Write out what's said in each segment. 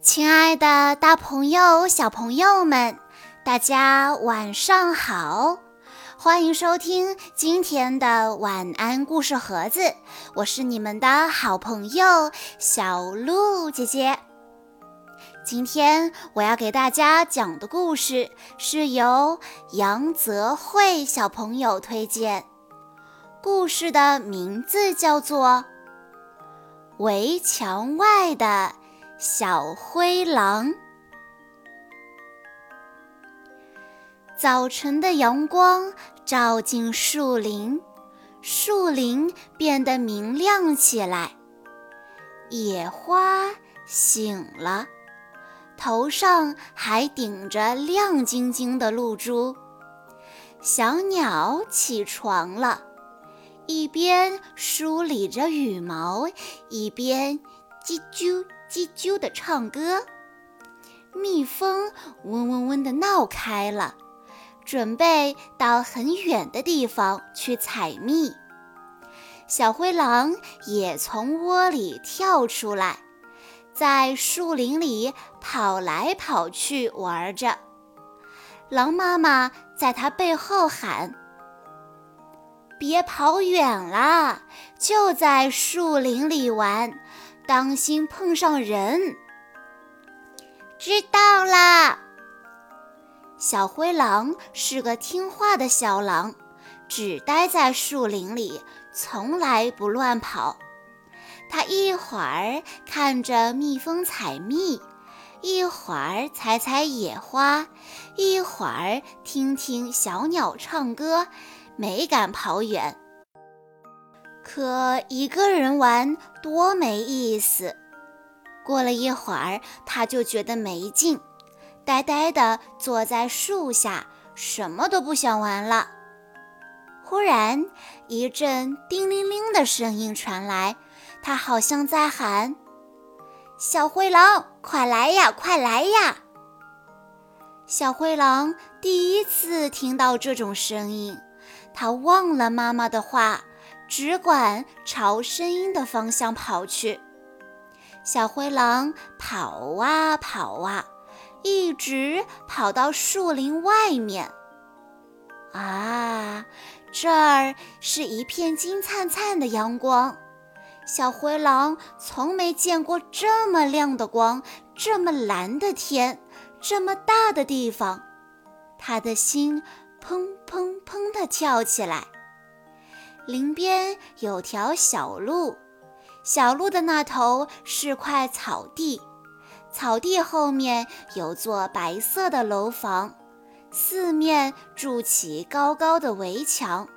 亲爱的，大朋友、小朋友们，大家晚上好！欢迎收听今天的晚安故事盒子，我是你们的好朋友小鹿姐姐。今天我要给大家讲的故事是由杨泽慧小朋友推荐，故事的名字叫做《围墙外的》。小灰狼。早晨的阳光照进树林，树林变得明亮起来。野花醒了，头上还顶着亮晶晶的露珠。小鸟起床了，一边梳理着羽毛，一边叽啾。叽啾的唱歌，蜜蜂嗡嗡嗡的闹开了，准备到很远的地方去采蜜。小灰狼也从窝里跳出来，在树林里跑来跑去玩着。狼妈妈在它背后喊：“别跑远了，就在树林里玩。”当心碰上人！知道啦。小灰狼是个听话的小狼，只待在树林里，从来不乱跑。它一会儿看着蜜蜂采蜜，一会儿采采野花，一会儿听听小鸟唱歌，没敢跑远。可一个人玩多没意思。过了一会儿，他就觉得没劲，呆呆地坐在树下，什么都不想玩了。忽然，一阵叮铃铃的声音传来，他好像在喊：“小灰狼，快来呀，快来呀！”小灰狼第一次听到这种声音，他忘了妈妈的话。只管朝声音的方向跑去。小灰狼跑啊跑啊，一直跑到树林外面。啊，这儿是一片金灿灿的阳光。小灰狼从没见过这么亮的光，这么蓝的天，这么大的地方。他的心砰砰砰地跳起来。林边有条小路，小路的那头是块草地，草地后面有座白色的楼房，四面筑起高高的围墙。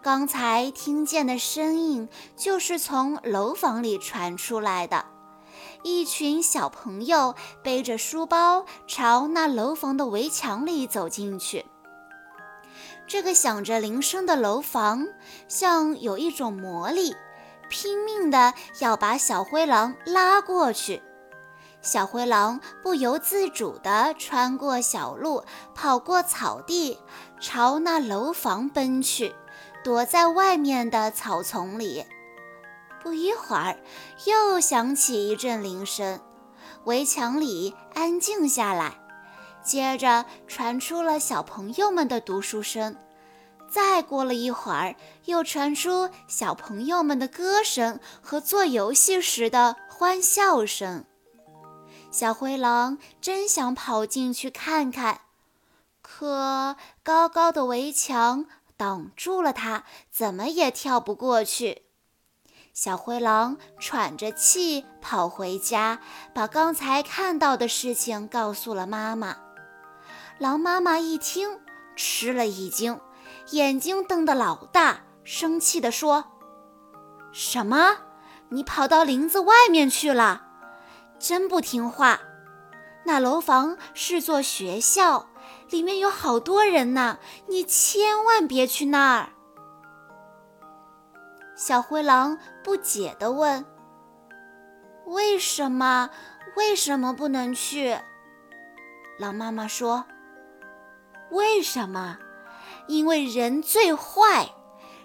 刚才听见的声音就是从楼房里传出来的，一群小朋友背着书包朝那楼房的围墙里走进去。这个响着铃声的楼房，像有一种魔力，拼命的要把小灰狼拉过去。小灰狼不由自主地穿过小路，跑过草地，朝那楼房奔去，躲在外面的草丛里。不一会儿，又响起一阵铃声，围墙里安静下来。接着传出了小朋友们的读书声，再过了一会儿，又传出小朋友们的歌声和做游戏时的欢笑声。小灰狼真想跑进去看看，可高高的围墙挡住了它，怎么也跳不过去。小灰狼喘着气跑回家，把刚才看到的事情告诉了妈妈。狼妈妈一听，吃了一惊，眼睛瞪得老大，生气地说：“什么？你跑到林子外面去了？真不听话！那楼房是座学校，里面有好多人呢，你千万别去那儿。”小灰狼不解地问：“为什么？为什么不能去？”狼妈妈说。为什么？因为人最坏，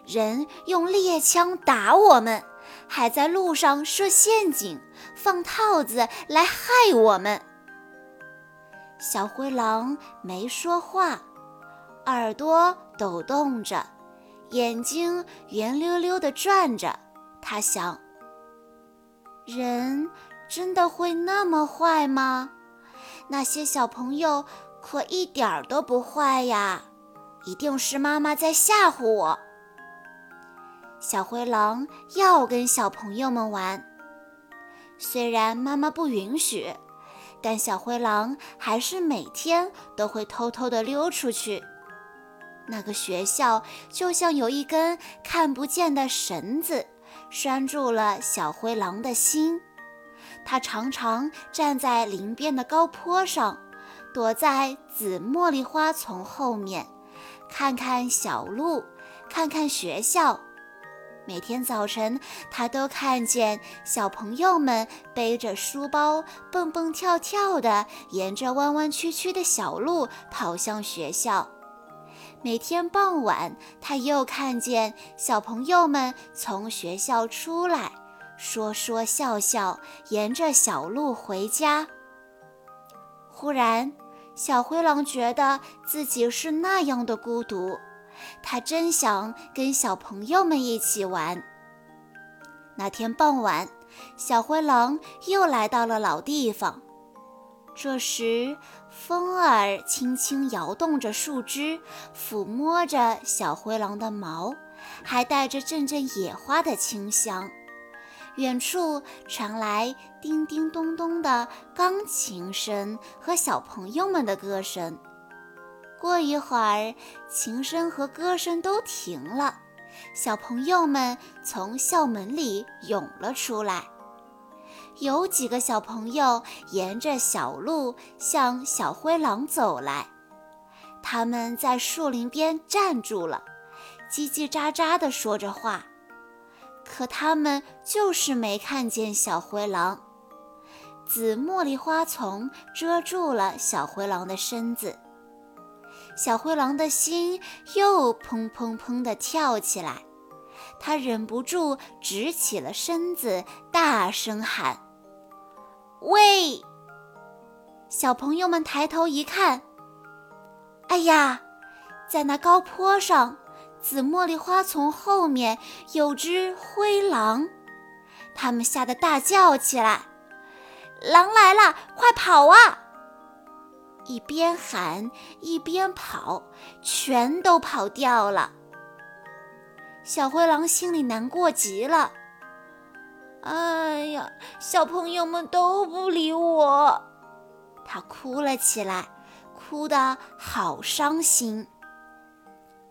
人用猎枪打我们，还在路上设陷阱，放套子来害我们。小灰狼没说话，耳朵抖动着，眼睛圆溜溜地转着。他想：人真的会那么坏吗？那些小朋友可一点儿都不坏呀！一定是妈妈在吓唬我。小灰狼要跟小朋友们玩，虽然妈妈不允许，但小灰狼还是每天都会偷偷地溜出去。那个学校就像有一根看不见的绳子，拴住了小灰狼的心。它常常站在林边的高坡上，躲在紫茉莉花丛后面，看看小路，看看学校。每天早晨，他都看见小朋友们背着书包，蹦蹦跳跳地沿着弯弯曲曲的小路跑向学校。每天傍晚，他又看见小朋友们从学校出来，说说笑笑，沿着小路回家。忽然，小灰狼觉得自己是那样的孤独。他真想跟小朋友们一起玩。那天傍晚，小灰狼又来到了老地方。这时，风儿轻轻摇动着树枝，抚摸着小灰狼的毛，还带着阵阵野花的清香。远处传来叮叮咚咚的钢琴声和小朋友们的歌声。过一会儿，琴声和歌声都停了，小朋友们从校门里涌了出来。有几个小朋友沿着小路向小灰狼走来，他们在树林边站住了，叽叽喳喳地说着话。可他们就是没看见小灰狼，紫茉莉花丛遮住了小灰狼的身子。小灰狼的心又砰砰砰地跳起来，他忍不住直起了身子，大声喊：“喂！”小朋友们抬头一看，哎呀，在那高坡上，紫茉莉花丛后面有只灰狼，他们吓得大叫起来：“狼来了，快跑啊！”一边喊一边跑，全都跑掉了。小灰狼心里难过极了。哎呀，小朋友们都不理我，他哭了起来，哭得好伤心。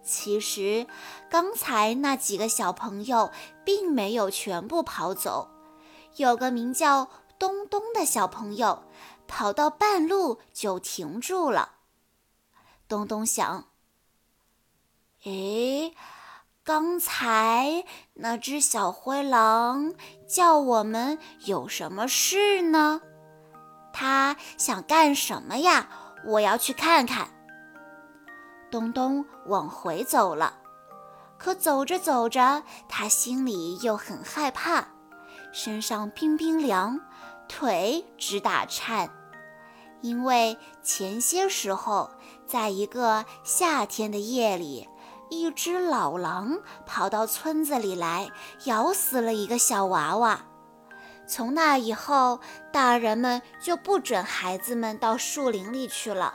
其实，刚才那几个小朋友并没有全部跑走，有个名叫东东的小朋友。跑到半路就停住了。东东想：“诶，刚才那只小灰狼叫我们有什么事呢？他想干什么呀？我要去看看。”东东往回走了，可走着走着，他心里又很害怕，身上冰冰凉。腿直打颤，因为前些时候，在一个夏天的夜里，一只老狼跑到村子里来，咬死了一个小娃娃。从那以后，大人们就不准孩子们到树林里去了。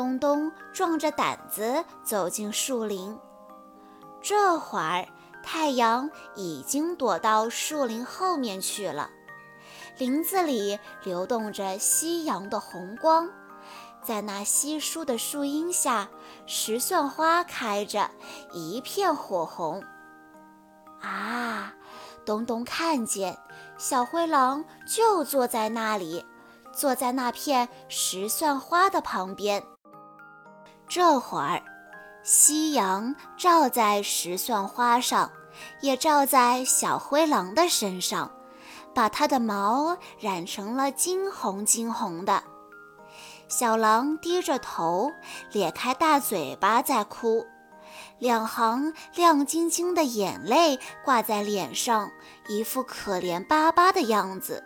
东东壮着胆子走进树林，这会儿太阳已经躲到树林后面去了。林子里流动着夕阳的红光，在那稀疏的树荫下，石蒜花开着，一片火红。啊，东东看见小灰狼就坐在那里，坐在那片石蒜花的旁边。这会儿，夕阳照在石蒜花上，也照在小灰狼的身上。把它的毛染成了金红金红的。小狼低着头，咧开大嘴巴在哭，两行亮晶晶的眼泪挂在脸上，一副可怜巴巴的样子。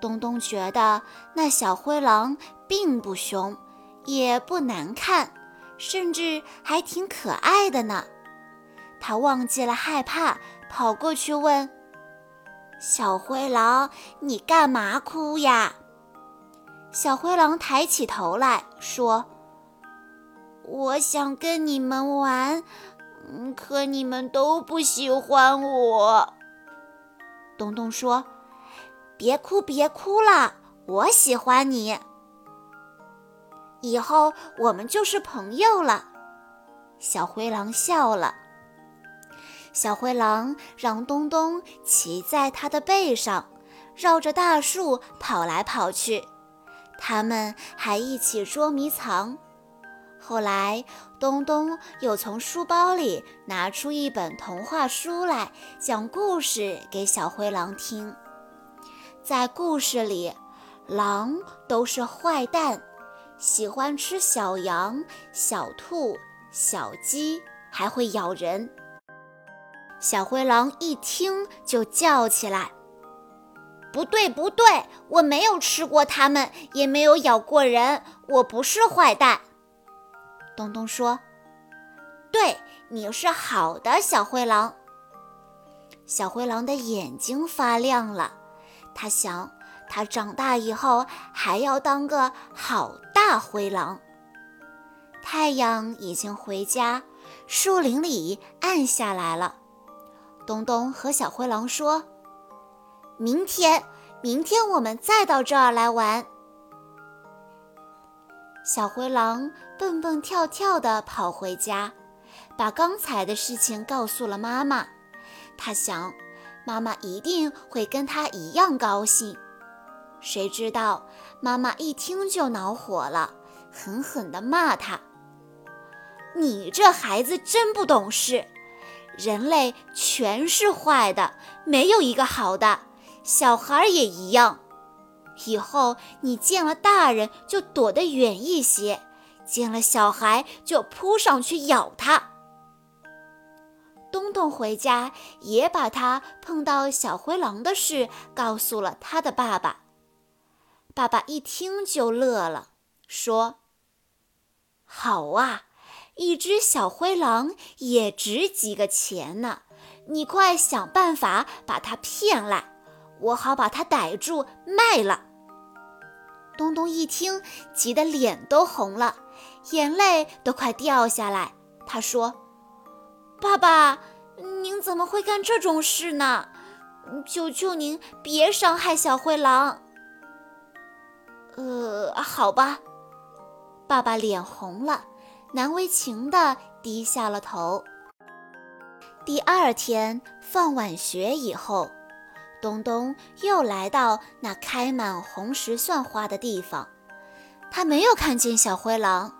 东东觉得那小灰狼并不凶，也不难看，甚至还挺可爱的呢。他忘记了害怕，跑过去问：“小灰狼，你干嘛哭呀？”小灰狼抬起头来说：“我想跟你们玩，可你们都不喜欢我。”东东说。别哭，别哭了，我喜欢你。以后我们就是朋友了。小灰狼笑了。小灰狼让东东骑在他的背上，绕着大树跑来跑去。他们还一起捉迷藏。后来，东东又从书包里拿出一本童话书来，讲故事给小灰狼听。在故事里，狼都是坏蛋，喜欢吃小羊、小兔、小鸡，还会咬人。小灰狼一听就叫起来：“不对，不对，我没有吃过它们，也没有咬过人，我不是坏蛋。”东东说：“对，你是好的小灰狼。”小灰狼的眼睛发亮了。他想，他长大以后还要当个好大灰狼。太阳已经回家，树林里暗下来了。东东和小灰狼说：“明天，明天我们再到这儿来玩。”小灰狼蹦蹦跳跳地跑回家，把刚才的事情告诉了妈妈。他想。妈妈一定会跟他一样高兴。谁知道妈妈一听就恼火了，狠狠地骂他：“你这孩子真不懂事！人类全是坏的，没有一个好的。小孩也一样。以后你见了大人就躲得远一些，见了小孩就扑上去咬他。”东东回家也把他碰到小灰狼的事告诉了他的爸爸。爸爸一听就乐了，说：“好啊，一只小灰狼也值几个钱呢！你快想办法把它骗来，我好把它逮住卖了。”东东一听，急得脸都红了，眼泪都快掉下来。他说。爸爸，您怎么会干这种事呢？求求您别伤害小灰狼。呃，好吧。爸爸脸红了，难为情地低下了头。第二天放晚学以后，东东又来到那开满红石蒜花的地方，他没有看见小灰狼，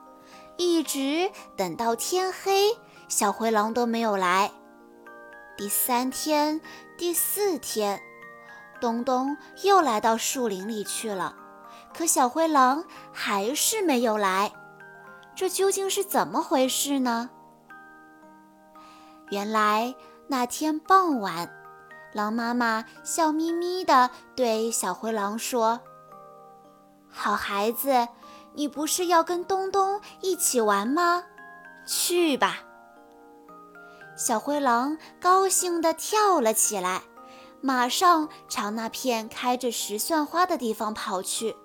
一直等到天黑。小灰狼都没有来。第三天、第四天，东东又来到树林里去了，可小灰狼还是没有来。这究竟是怎么回事呢？原来那天傍晚，狼妈妈笑眯眯地对小灰狼说：“好孩子，你不是要跟东东一起玩吗？去吧。”小灰狼高兴地跳了起来，马上朝那片开着石蒜花的地方跑去。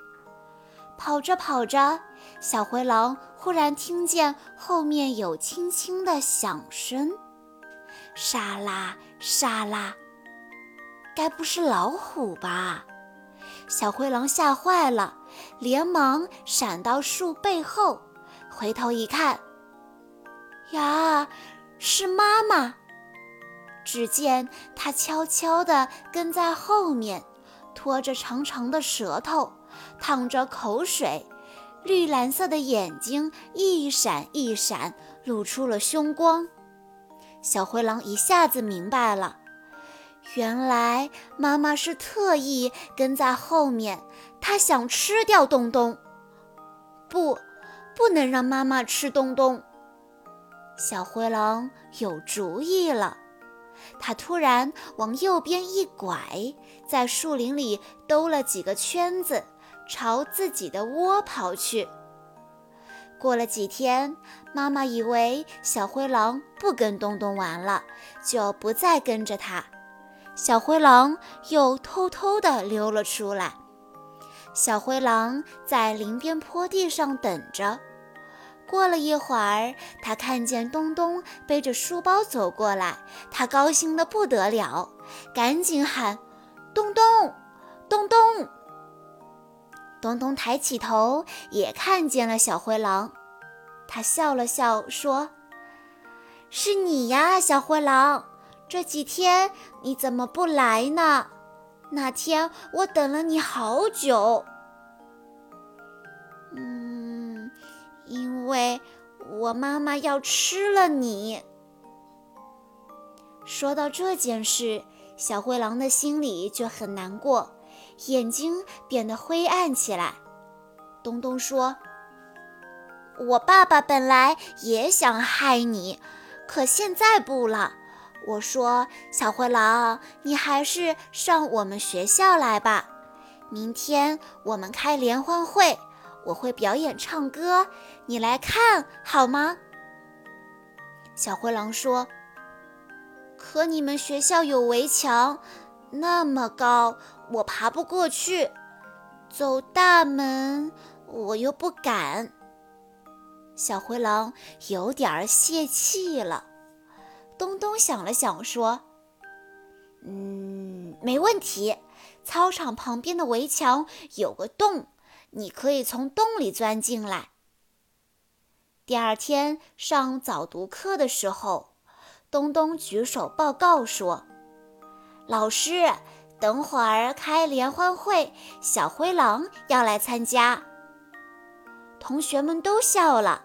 跑着跑着，小灰狼忽然听见后面有轻轻的响声，沙拉沙拉，该不是老虎吧？小灰狼吓坏了，连忙闪到树背后，回头一看，呀！是妈妈。只见它悄悄地跟在后面，拖着长长的舌头，淌着口水，绿蓝色的眼睛一闪一闪，露出了凶光。小灰狼一下子明白了，原来妈妈是特意跟在后面，它想吃掉东东。不，不能让妈妈吃东东。小灰狼有主意了，它突然往右边一拐，在树林里兜了几个圈子，朝自己的窝跑去。过了几天，妈妈以为小灰狼不跟东东玩了，就不再跟着它。小灰狼又偷偷地溜了出来。小灰狼在林边坡地上等着。过了一会儿，他看见东东背着书包走过来，他高兴得不得了，赶紧喊：“东东，东东！”东东抬起头，也看见了小灰狼。他笑了笑，说：“是你呀，小灰狼！这几天你怎么不来呢？那天我等了你好久。”嗯因为我妈妈要吃了你。说到这件事，小灰狼的心里就很难过，眼睛变得灰暗起来。东东说：“我爸爸本来也想害你，可现在不了。我说，小灰狼，你还是上我们学校来吧。明天我们开联欢会。”我会表演唱歌，你来看好吗？小灰狼说：“可你们学校有围墙，那么高，我爬不过去。走大门，我又不敢。”小灰狼有点泄气了。东东想了想说：“嗯，没问题。操场旁边的围墙有个洞。”你可以从洞里钻进来。第二天上早读课的时候，东东举手报告说：“老师，等会儿开联欢会，小灰狼要来参加。”同学们都笑了。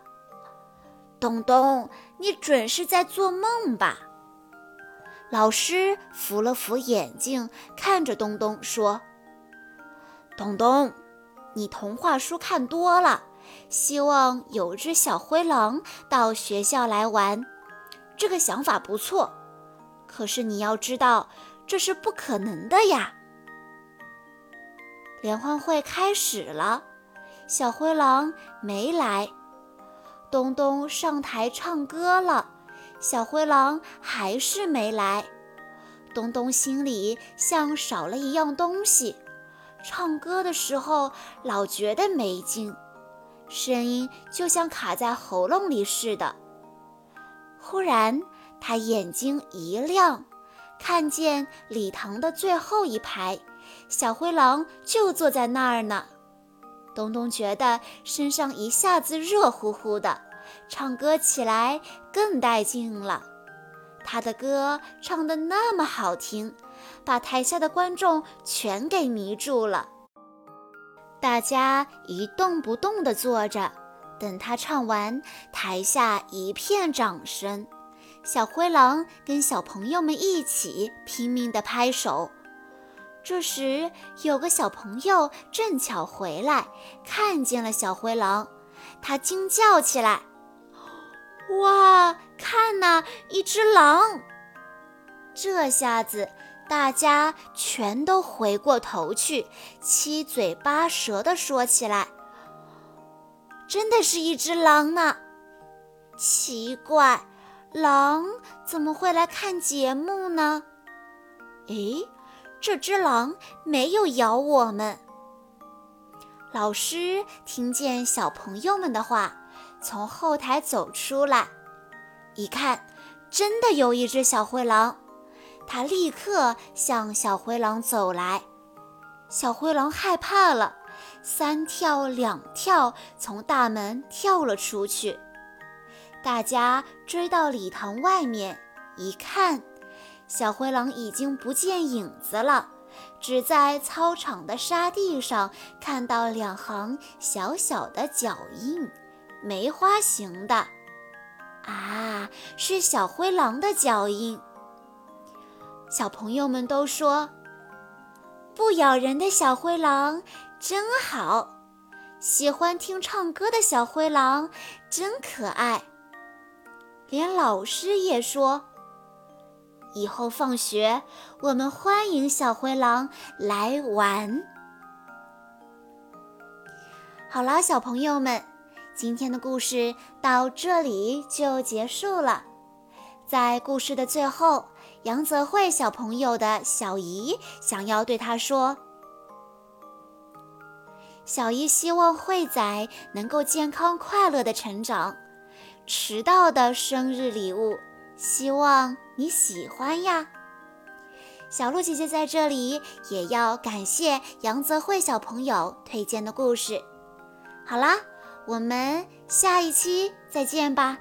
东东，你准是在做梦吧？老师扶了扶眼镜，看着东东说：“东东。”你童话书看多了，希望有只小灰狼到学校来玩，这个想法不错。可是你要知道，这是不可能的呀。联欢会开始了，小灰狼没来。东东上台唱歌了，小灰狼还是没来。东东心里像少了一样东西。唱歌的时候老觉得没劲，声音就像卡在喉咙里似的。忽然，他眼睛一亮，看见礼堂的最后一排，小灰狼就坐在那儿呢。东东觉得身上一下子热乎乎的，唱歌起来更带劲了。他的歌唱得那么好听。把台下的观众全给迷住了，大家一动不动地坐着，等他唱完，台下一片掌声。小灰狼跟小朋友们一起拼命地拍手。这时，有个小朋友正巧回来，看见了小灰狼，他惊叫起来：“哇，看呐，一只狼！”这下子。大家全都回过头去，七嘴八舌地说起来：“真的是一只狼呢！奇怪，狼怎么会来看节目呢？诶，这只狼没有咬我们。”老师听见小朋友们的话，从后台走出来，一看，真的有一只小灰狼。他立刻向小灰狼走来，小灰狼害怕了，三跳两跳从大门跳了出去。大家追到礼堂外面一看，小灰狼已经不见影子了，只在操场的沙地上看到两行小小的脚印，梅花形的。啊，是小灰狼的脚印。小朋友们都说：“不咬人的小灰狼真好，喜欢听唱歌的小灰狼真可爱。”连老师也说：“以后放学，我们欢迎小灰狼来玩。”好了，小朋友们，今天的故事到这里就结束了。在故事的最后，杨泽慧小朋友的小姨想要对他说：“小姨希望慧仔能够健康快乐的成长。迟到的生日礼物，希望你喜欢呀。”小鹿姐姐在这里也要感谢杨泽慧小朋友推荐的故事。好啦，我们下一期再见吧。